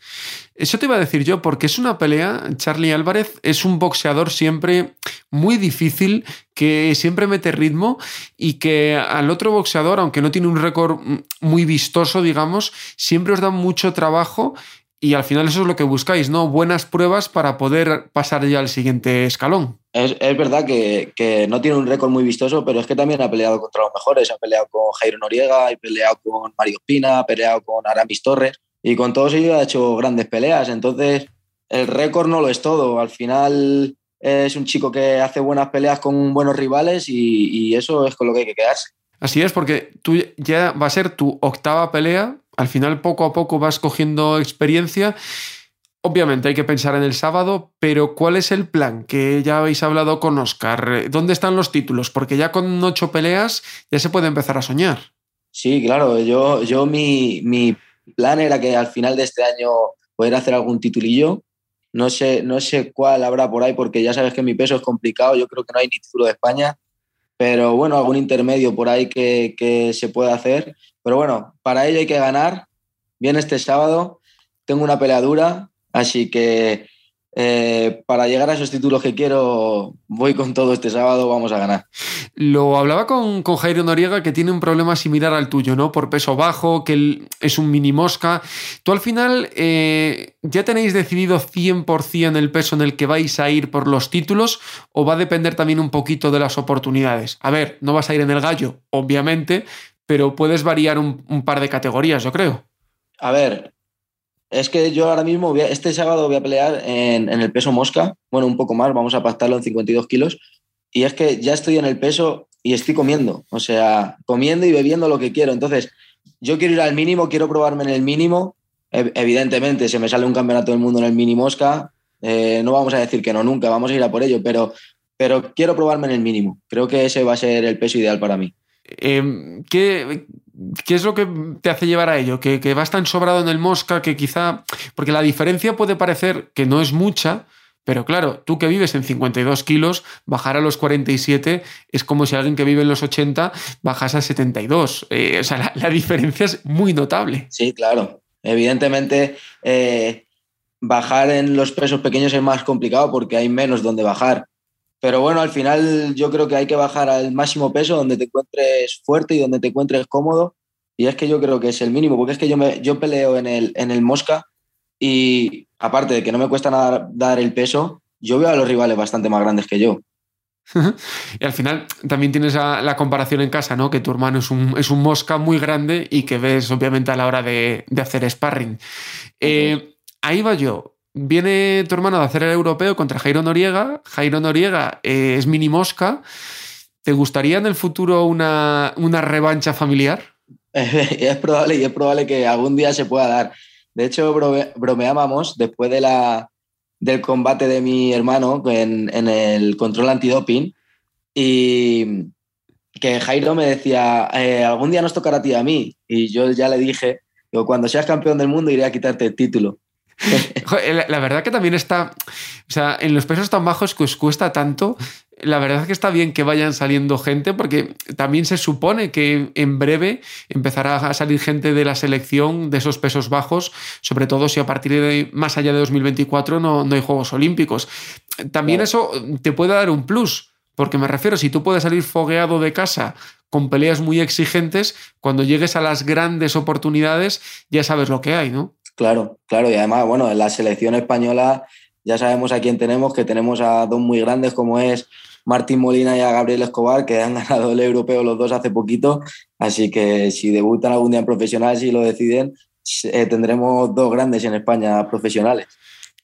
Eso te iba a decir yo, porque es una pelea, Charlie Álvarez es un boxeador siempre muy difícil, que siempre mete ritmo y que al otro boxeador, aunque no tiene un récord muy vistoso, digamos, siempre os da mucho trabajo y al final eso es lo que buscáis, ¿no? Buenas pruebas para poder pasar ya al siguiente escalón. Es, verdad que, no tiene un récord muy vistoso, pero es que también ha peleado contra los mejores. Ha peleado con Jairo Noriega, ha peleado con Mario Pina, ha peleado con Aramis Torres y con todos ellos ha hecho grandes peleas. Entonces, el récord no lo es todo. Al final es un chico que hace buenas peleas con buenos rivales y, y eso es con lo que hay que quedarse. Así es, porque tú ya va a ser tu octava pelea al final, poco a poco vas cogiendo experiencia. Obviamente hay que pensar en el sábado, pero ¿cuál es el plan? Que ya habéis hablado con Oscar. ¿Dónde están los títulos? Porque ya con ocho peleas ya se puede empezar a soñar. Sí, claro. Yo, yo mi, mi plan era que al final de este año poder hacer algún titulillo. No sé, no sé cuál habrá por ahí, porque ya sabes que mi peso es complicado. Yo creo que no hay ni título de España. Pero bueno, algún intermedio por ahí que, que se pueda hacer. Pero bueno, para ello hay que ganar. Viene este sábado, tengo una pelea dura, así que eh, para llegar a esos títulos que quiero, voy con todo este sábado, vamos a ganar. Lo hablaba con, con Jairo Noriega, que tiene un problema similar al tuyo, ¿no? Por peso bajo, que él es un mini mosca. Tú al final eh, ya tenéis decidido 100% el peso en el que vais a ir por los títulos, o va a depender también un poquito de las oportunidades. A ver, no vas a ir en el gallo, obviamente, pero puedes variar un, par de categorías, yo creo. A ver, es que yo ahora mismo, este sábado voy a pelear en, el peso mosca, bueno, un poco más, vamos a pactarlo en 52 kilos, y es que ya estoy en el peso y estoy comiendo, o sea, comiendo y bebiendo lo que quiero. Entonces, yo quiero ir al mínimo, quiero probarme en el mínimo. Evidentemente, se me sale un campeonato del mundo en el mini mosca, eh, no vamos a decir que no nunca, vamos a ir a por ello, pero, pero quiero probarme en el mínimo. Creo que ese va a ser el peso ideal para mí. Em, ¿qué, es lo que te hace llevar a ello? ¿Que, ¿Que, vas tan sobrado en el Mosca que quizá... Porque la diferencia puede parecer que no es mucha, Pero claro, tú que vives en 52 kilos, bajar a los 47 es como si alguien que vive en los 80 bajase a 72. Eh, o sea, la, diferencia es muy notable. Sí, claro. Evidentemente, eh, bajar en los pesos pequeños es más complicado porque hay menos donde bajar. Pero bueno, al final yo creo que hay que bajar al máximo peso donde te encuentres fuerte y donde te encuentres cómodo. Y es que yo creo que es el mínimo, porque es que yo, me, yo peleo en el, en el Mosca y aparte de que no me cuesta nada dar el peso, yo veo a los rivales bastante más grandes que yo. y al final también tienes la, comparación en casa, ¿no? Que tu hermano es un, es un mosca muy grande y que ves obviamente a la hora de, hacer sparring. Eh, ahí va yo. Viene tu hermano de hacer el europeo contra Jairo Noriega. Jairo Noriega eh, es mini mosca. ¿Te gustaría en el futuro una, una revancha familiar? es probable y es probable que algún día se pueda dar. De hecho, bromeábamos después de la, del combate de mi hermano en, el control antidoping y que Jairo me decía, eh, algún día nos tocará a ti a mí. Y yo ya le dije, cuando seas campeón del mundo iré a quitarte el título. la verdad que también está, o sea, en los pesos tan bajos que os cuesta tanto, la verdad que está bien que vayan saliendo gente porque también se supone que en breve empezará a salir gente de la selección de esos pesos bajos, sobre todo si a partir de más allá de 2024 no, no hay Juegos Olímpicos. También eso te puede dar un plus. Porque me refiero, si tú puedes salir fogueado de casa con peleas muy exigentes, cuando llegues a las grandes oportunidades ya sabes lo que hay, ¿no? Claro, claro. Y además, bueno, en la selección española ya sabemos a quién tenemos, que tenemos a dos muy grandes como es Martín Molina y a Gabriel Escobar, que han ganado el europeo los dos hace poquito. Así que si debutan algún día en profesional, si lo deciden, eh, tendremos dos grandes en España profesionales.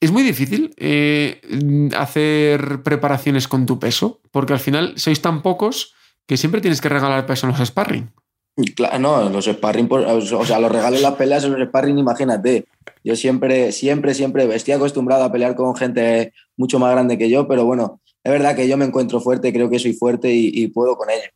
Es muy difícil eh, hacer preparaciones con tu peso, porque al final sois tan pocos que siempre tienes que regalar peso en los sparring. No, los sparring, o sea, los regalos las peleas en los sparring, imagínate. Yo siempre, siempre, siempre estoy acostumbrado a pelear con gente mucho más grande que yo, pero bueno, es verdad que yo me encuentro fuerte, creo que soy fuerte y, puedo con ello.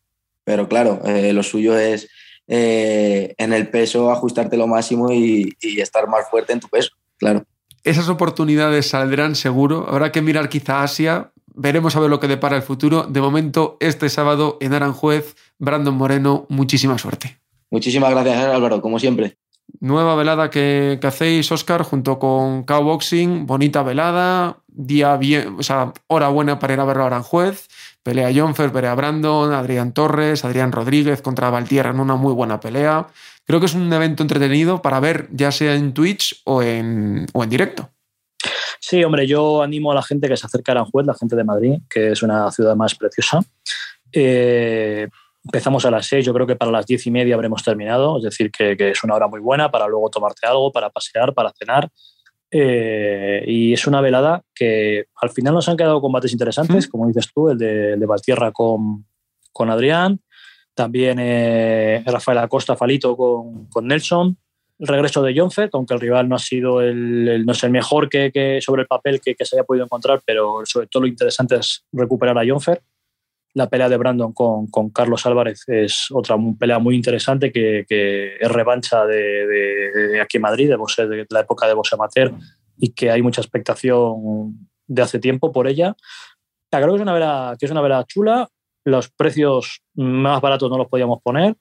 Pero claro, eh, lo suyo es eh, en el peso ajustarte lo máximo y, y estar más fuerte en tu peso, claro. Esas oportunidades saldrán seguro. Habrá que mirar quizá Asia, veremos a ver lo que depara el futuro. De momento, este sábado en Aranjuez, Brandon Moreno, muchísima suerte. Muchísimas gracias, Álvaro, como siempre. Nueva velada que, hacéis, Oscar, junto con Cowboxing. Bonita velada, día bien, o sea, hora buena para ir a verlo a Aranjuez. Pelea Jonfer, pelea Brandon, Adrián Torres, Adrián Rodríguez contra Valtierra en una muy buena pelea. Creo que es un evento entretenido para ver, ya sea en Twitch o en, o en directo. Sí, hombre, yo animo a la gente que se acerque a Aranjuez, la gente de Madrid, que es una ciudad más preciosa. Eh, empezamos a las seis, yo creo que para las diez y media habremos terminado, es decir, que, es una hora muy buena para luego tomarte algo, para pasear, para cenar. Eh, y es una velada que al final nos han quedado combates interesantes, como dices tú, el de, de Valtierra con, con Adrián, también eh, Rafael Acosta Falito con, con Nelson, el regreso de Jonfer, aunque el rival no ha sido el, no es el mejor que, sobre el papel que, se haya podido encontrar, pero sobre todo lo interesante es recuperar a Jonfer. La pelea de Brandon con, Carlos Álvarez es otra pelea muy interesante que, es revancha de, aquí en Madrid, de, de la época de Boxe Amateur, y que hay mucha expectación de hace tiempo por ella. Creo que es una vela, que es una vela chula. Los precios más baratos no los podíamos poner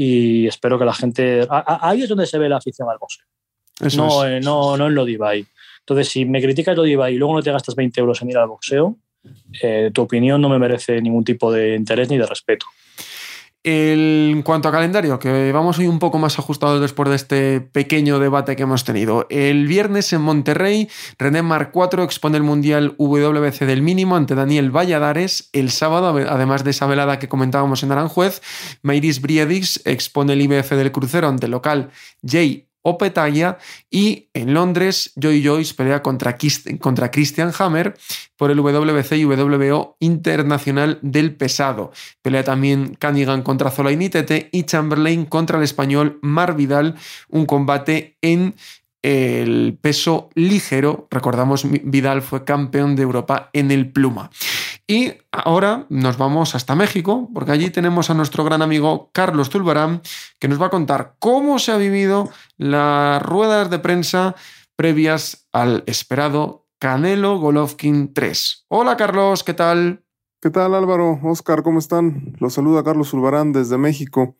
y espero que la gente... Ahí es donde se ve la afición al boxeo. No, eh, no, no en lo de Ibai. Entonces, si me criticas lo de Ibai y luego no te gastas 20 euros en ir al boxeo, eh, tu opinión no me merece ningún tipo de interés ni de respeto. En cuanto a calendario, que vamos hoy un poco más ajustados después de este pequeño debate que hemos tenido. El viernes en Monterrey, René Mar 4 expone el Mundial WC del mínimo ante Daniel Valladares. El sábado, además de esa velada que comentábamos en Aranjuez, Mayris Briedix expone el IBF del crucero ante el local Jay Opetaya y en Londres Joy Joyce pelea contra, contra Christian Hammer por el WBC y WBO Internacional del Pesado. Pelea también Cunningham contra Zolainitete y Chamberlain contra el español Mar Vidal, un combate en el peso ligero. Recordamos, Vidal fue campeón de Europa en el pluma. Y ahora nos vamos hasta México, porque allí tenemos a nuestro gran amigo Carlos Tulbarán, que nos va a contar cómo se ha vivido las ruedas de prensa previas al esperado Canelo Golovkin 3. Hola Carlos, ¿qué tal? ¿Qué tal Álvaro? Oscar, ¿cómo están? Los saluda Carlos Zulbarán desde México.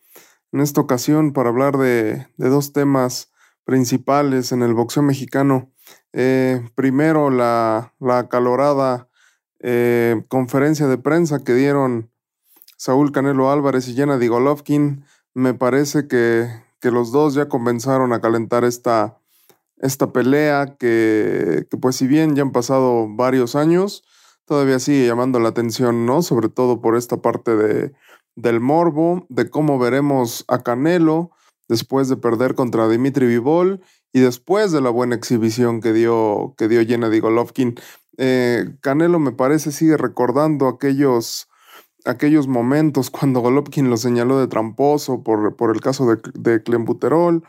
En esta ocasión para hablar de, dos temas principales en el boxeo mexicano. Eh, primero, la, la acalorada eh, conferencia de prensa que dieron Saúl Canelo Álvarez y Gennady Golovkin. Me parece que, que los dos ya comenzaron a calentar esta, esta pelea que, pues si bien ya han pasado varios años, todavía sigue llamando la atención, ¿no? Sobre todo por esta parte de, del morbo, de cómo veremos a Canelo después de perder contra Dimitri Vivol y después de la buena exhibición que dio, que dio Golovkin. Eh, Canelo me parece sigue recordando aquellos, aquellos momentos cuando Golovkin lo señaló de tramposo por, por el caso de, de Clembuterol,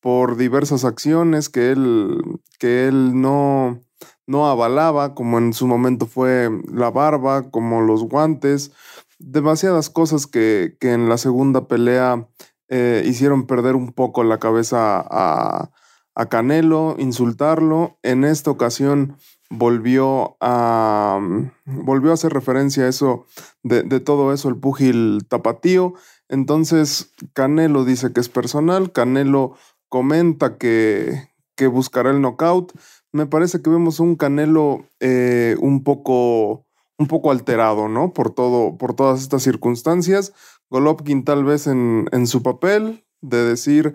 por diversas acciones que él, que él no, no avalaba, como en su momento fue la barba, como los guantes, demasiadas cosas que, que en la segunda pelea eh, hicieron perder un poco la cabeza a, a, Canelo, insultarlo. En esta ocasión volvió a, volvió a hacer referencia a eso, de, de todo eso, el púgil tapatío. Entonces, Canelo dice que es personal, Canelo comenta que, que buscará el knockout. Me parece que vemos un Canelo eh, un, poco, un poco alterado, ¿no? Por, todo, por todas estas circunstancias. Golovkin tal vez en, en su papel de decir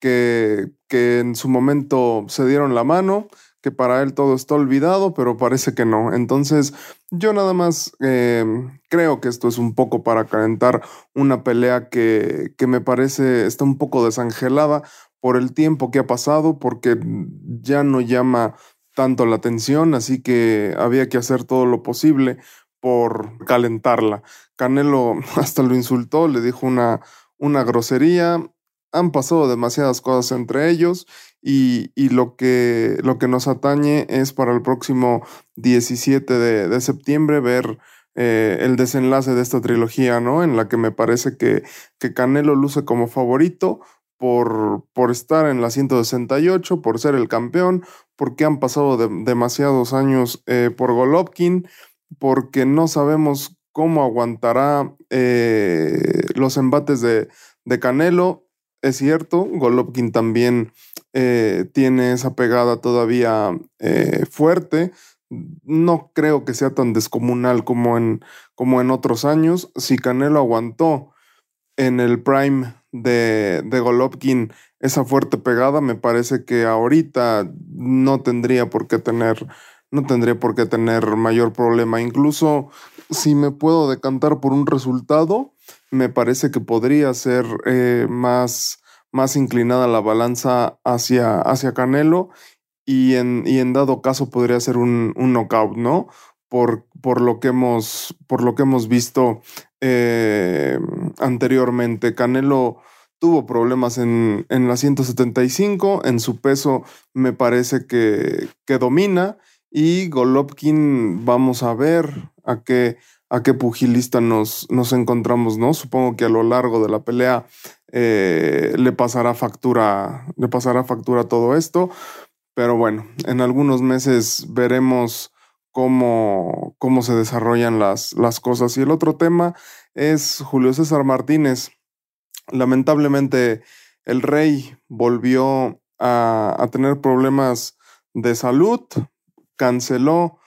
que, que, en su momento se dieron la mano, que para él todo está olvidado, pero parece que no. Entonces yo nada más eh, creo que esto es un poco para calentar una pelea que, que me parece está un poco desangelada por el tiempo que ha pasado, porque ya no llama tanto la atención, así que había que hacer todo lo posible por calentarla. Canelo hasta lo insultó, le dijo una, una grosería, han pasado demasiadas cosas entre ellos y, lo, que, lo que nos atañe es para el próximo 17 de, de septiembre ver eh, el desenlace de esta trilogía, ¿no? En la que me parece que, que Canelo luce como favorito, por, por estar en la 168, por ser el campeón, porque han pasado demasiados años eh, por Golovkin, porque no sabemos cómo aguantará eh, los embates de, de, Canelo. Es cierto, Golovkin también eh, tiene esa pegada todavía fuerte. No creo que sea tan descomunal como en, como en otros años. Si Canelo aguantó en el prime de, de Golovkin esa fuerte pegada, me parece que ahorita no tendría por qué tener, no tendría por qué tener mayor problema. Incluso si me puedo decantar por un resultado, me parece que podría ser eh, más, más inclinada la balanza hacia, hacia Canelo y en, y en dado caso podría ser un, un knockout, ¿no? Por, por, lo que hemos, por lo que hemos visto eh, anteriormente. Canelo tuvo problemas en, en, la 175, en su peso me parece que, que domina y Golovkin vamos a ver a qué, a qué pugilista nos, nos encontramos, ¿no? Supongo que a lo largo de la pelea eh, le pasará factura, le pasará factura todo esto, pero bueno, en algunos meses veremos cómo, cómo se desarrollan las, las cosas. Y el otro tema es Julio César Martínez. Lamentablemente, el rey volvió a, a tener problemas de salud, canceló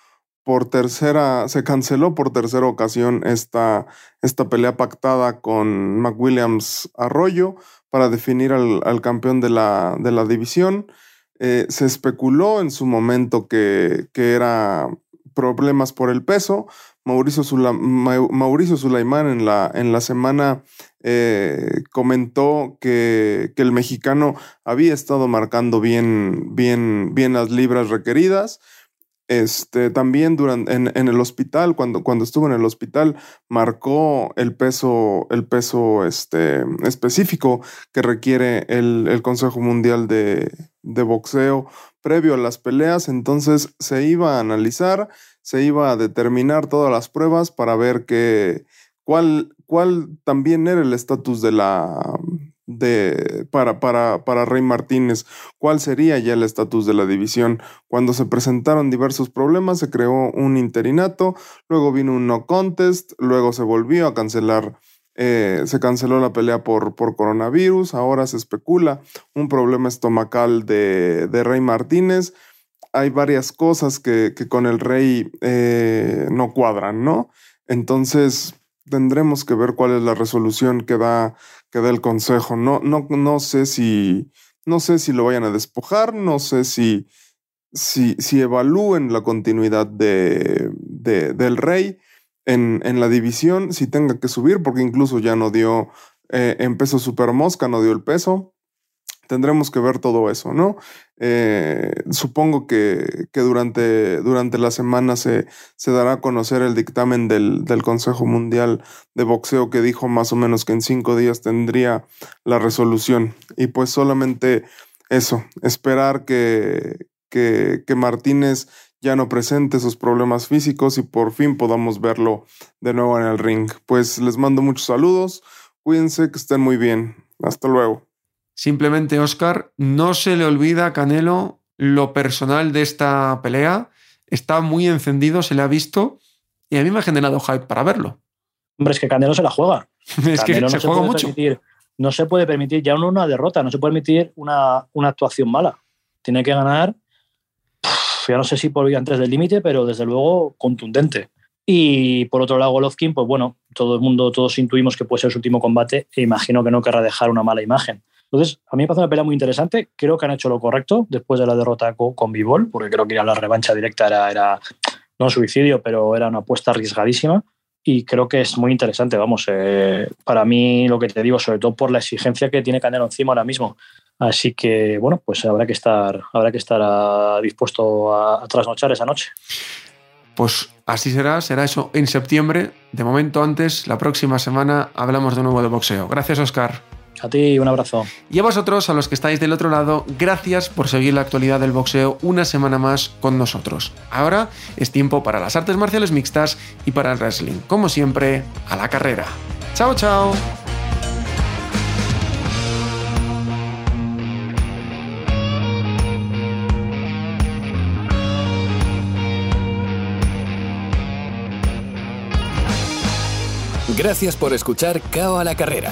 por tercera, se canceló por tercera ocasión esta, esta pelea pactada con McWilliams Arroyo para definir al, al campeón de la, de la división. Eh, se especuló en su momento que, que era problemas por el peso. Mauricio, Mauricio Sulaimán en la, en la semana eh, comentó que, que, el mexicano había estado marcando bien, bien, bien las libras requeridas. Este, también durante, en, el hospital, cuando, cuando estuvo en el hospital, marcó el peso, el peso este, específico que requiere el, el Consejo Mundial de, de Boxeo previo a las peleas. Entonces se iba a analizar se iba a determinar todas las pruebas para ver que, cuál, cuál también era el estatus de la, de, para, para, para Rey Martínez, cuál sería ya el estatus de la división. Cuando se presentaron diversos problemas, se creó un interinato, luego vino un no contest, luego se volvió a cancelar eh, se canceló la pelea por, por, coronavirus, ahora se especula un problema estomacal de, de Rey Martínez. Hay varias cosas que, que con el Rey eh, no cuadran, ¿no? Entonces tendremos que ver cuál es la resolución que da, que da el Consejo. No, no, no sé si, no sé si lo vayan a despojar, no sé si, si, si evalúen la continuidad de, de, del Rey en, en, la división, si tenga que subir, porque incluso ya no dio eh, en peso super mosca, no dio el peso. Tendremos que ver todo eso, ¿no? Eh, supongo que, que, durante, durante la semana se, se, dará a conocer el dictamen del, del, Consejo Mundial de Boxeo que dijo más o menos que en cinco días tendría la resolución. Y pues solamente eso, esperar que, que, que Martínez ya no presente sus problemas físicos y por fin podamos verlo de nuevo en el ring. Pues les mando muchos saludos, cuídense, que estén muy bien. Hasta luego. Simplemente, Oscar, no se le olvida a Canelo lo personal de esta pelea. Está muy encendido, se le ha visto y a mí me ha generado hype para verlo. Hombre, es que Canelo se la juega. es que Canelo se, no juega mucho. permitir- no se puede permitir ya no una derrota, no se puede permitir una, una actuación mala. Tiene que ganar, ya no sé si por ir antes del límite, pero desde luego contundente. Y por otro lado, Golovkin, pues bueno, todo el mundo, todos intuimos que puede ser su último combate e imagino que no querrá dejar una mala imagen. Entonces, a mí me parece una pelea muy interesante. Creo que han hecho lo correcto después de la derrota co- con Bivol, porque creo que ir a la revancha directa era, era no suicidio, pero era una apuesta arriesgadísima. Y creo que es muy interesante, vamos, eh, para mí lo que te digo, sobre todo por la exigencia que tiene Canelo encima ahora mismo. Así que, bueno, pues habrá que estar, habrá que estar ah, dispuesto a, a trasnochar esa noche. Pues así será, será eso en septiembre. De momento antes, la próxima semana hablamos de nuevo de boxeo. Gracias, Oscar. A ti un abrazo. Y a vosotros, a los que estáis del otro lado, gracias por seguir la actualidad del boxeo una semana más con nosotros. Ahora es tiempo para las artes marciales mixtas y para el wrestling. Como siempre, a la carrera. Chao, chao. Gracias por escuchar Cao a la Carrera,